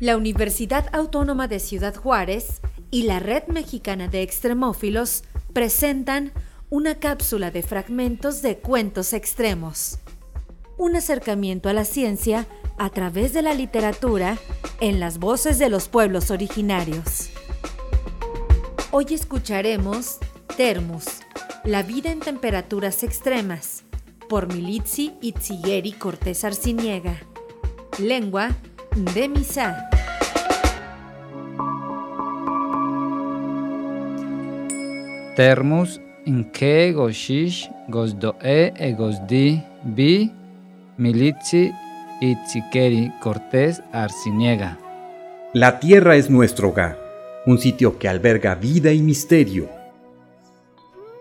La Universidad Autónoma de Ciudad Juárez y la Red Mexicana de Extremófilos presentan una cápsula de fragmentos de cuentos extremos. Un acercamiento a la ciencia a través de la literatura en las voces de los pueblos originarios. Hoy escucharemos Termus, la vida en temperaturas extremas, por Militzi Itzigeri Cortés Arciniega. Lengua de Misa. Termus nke goshish gosdoe e gosdi bi Cortés Arciniega. La tierra es nuestro hogar, un sitio que alberga vida y misterio.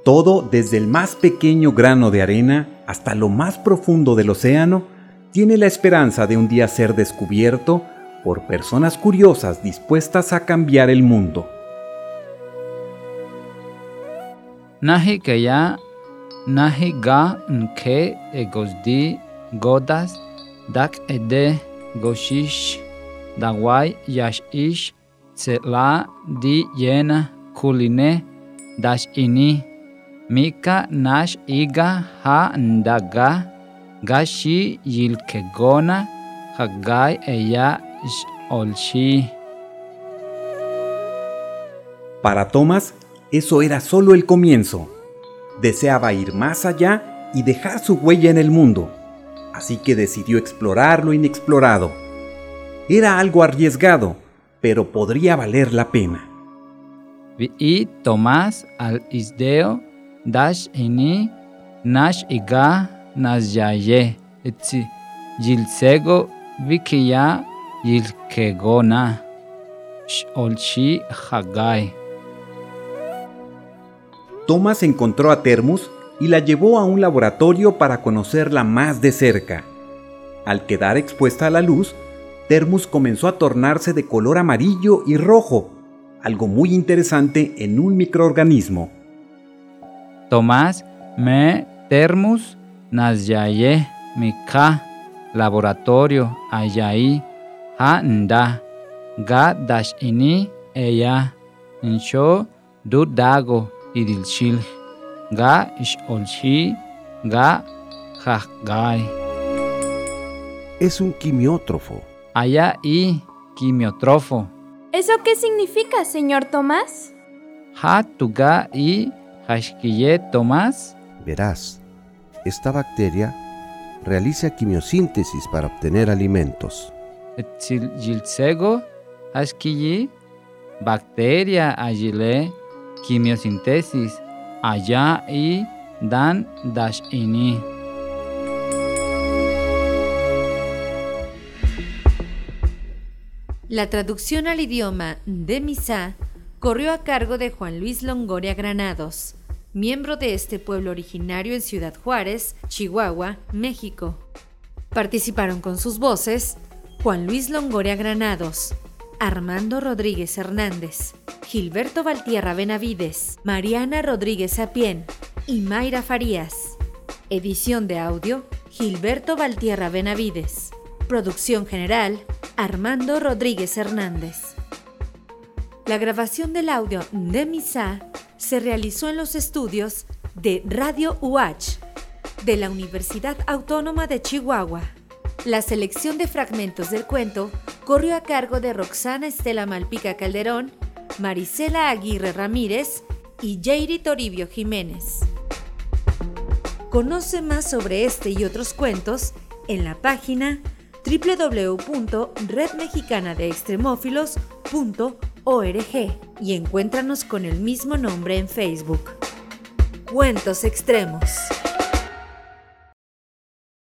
Todo, desde el más pequeño grano de arena hasta lo más profundo del océano, tiene la esperanza de un día ser descubierto por personas curiosas dispuestas a cambiar el mundo. Nahi kaya nahi ga nke egosdi godas dak ede goshish dawai yashish tsela di yena kuline dash ini mika nash iga ha ndaga gashi yilkegona hagai eya olshi. Para Thomas, eso era solo el comienzo. Deseaba ir más allá y dejar su huella en el mundo, así que decidió explorar lo inexplorado. Era algo arriesgado, pero podría valer la pena. Vi Tomás al isdeo dash ini nash iga nasyaye etsi yilsego vikiya yilkegona olshi hagai. Thomas encontró a Termus y la llevó a un laboratorio para conocerla más de cerca. Al quedar expuesta a la luz, Termus comenzó a tornarse de color amarillo y rojo, algo muy interesante en un microorganismo. Tomás me Termus nasyaye mika laboratorio ayaí ha nda ga dash ini eya insho dudago idilshil ga isholshi ga hagai. Es un quimiótrofo. Allá y quimiotrofo. ¿Eso qué significa, señor Tomás? Ha tuga y hashkiye Tomás. Verás, esta bacteria realiza quimiosíntesis para obtener alimentos. Yilsego hashkiyi bacteria agile quimiosintesis allá y dan dash ini. La traducción al idioma de Misa corrió a cargo de Juan Luis Longoria Granados, miembro de este pueblo originario en Ciudad Juárez, Chihuahua, México. Participaron con sus voces Juan Luis Longoria Granados, Armando Rodríguez Hernández, Gilberto Valtierra Benavides, Mariana Rodríguez Sapien y Mayra Farías. Edición de audio, Gilberto Valtierra Benavides. Producción general, Armando Rodríguez Hernández. La grabación del audio de Misa se realizó en los estudios de Radio UH de la Universidad Autónoma de Chihuahua. La selección de fragmentos del cuento corrió a cargo de Roxana Estela Malpica Calderón, Marisela Aguirre Ramírez y Jairi Toribio Jiménez. Conoce más sobre este y otros cuentos en la página www.redmexicanadeextremófilos.org y encuéntranos con el mismo nombre en Facebook. Cuentos Extremos.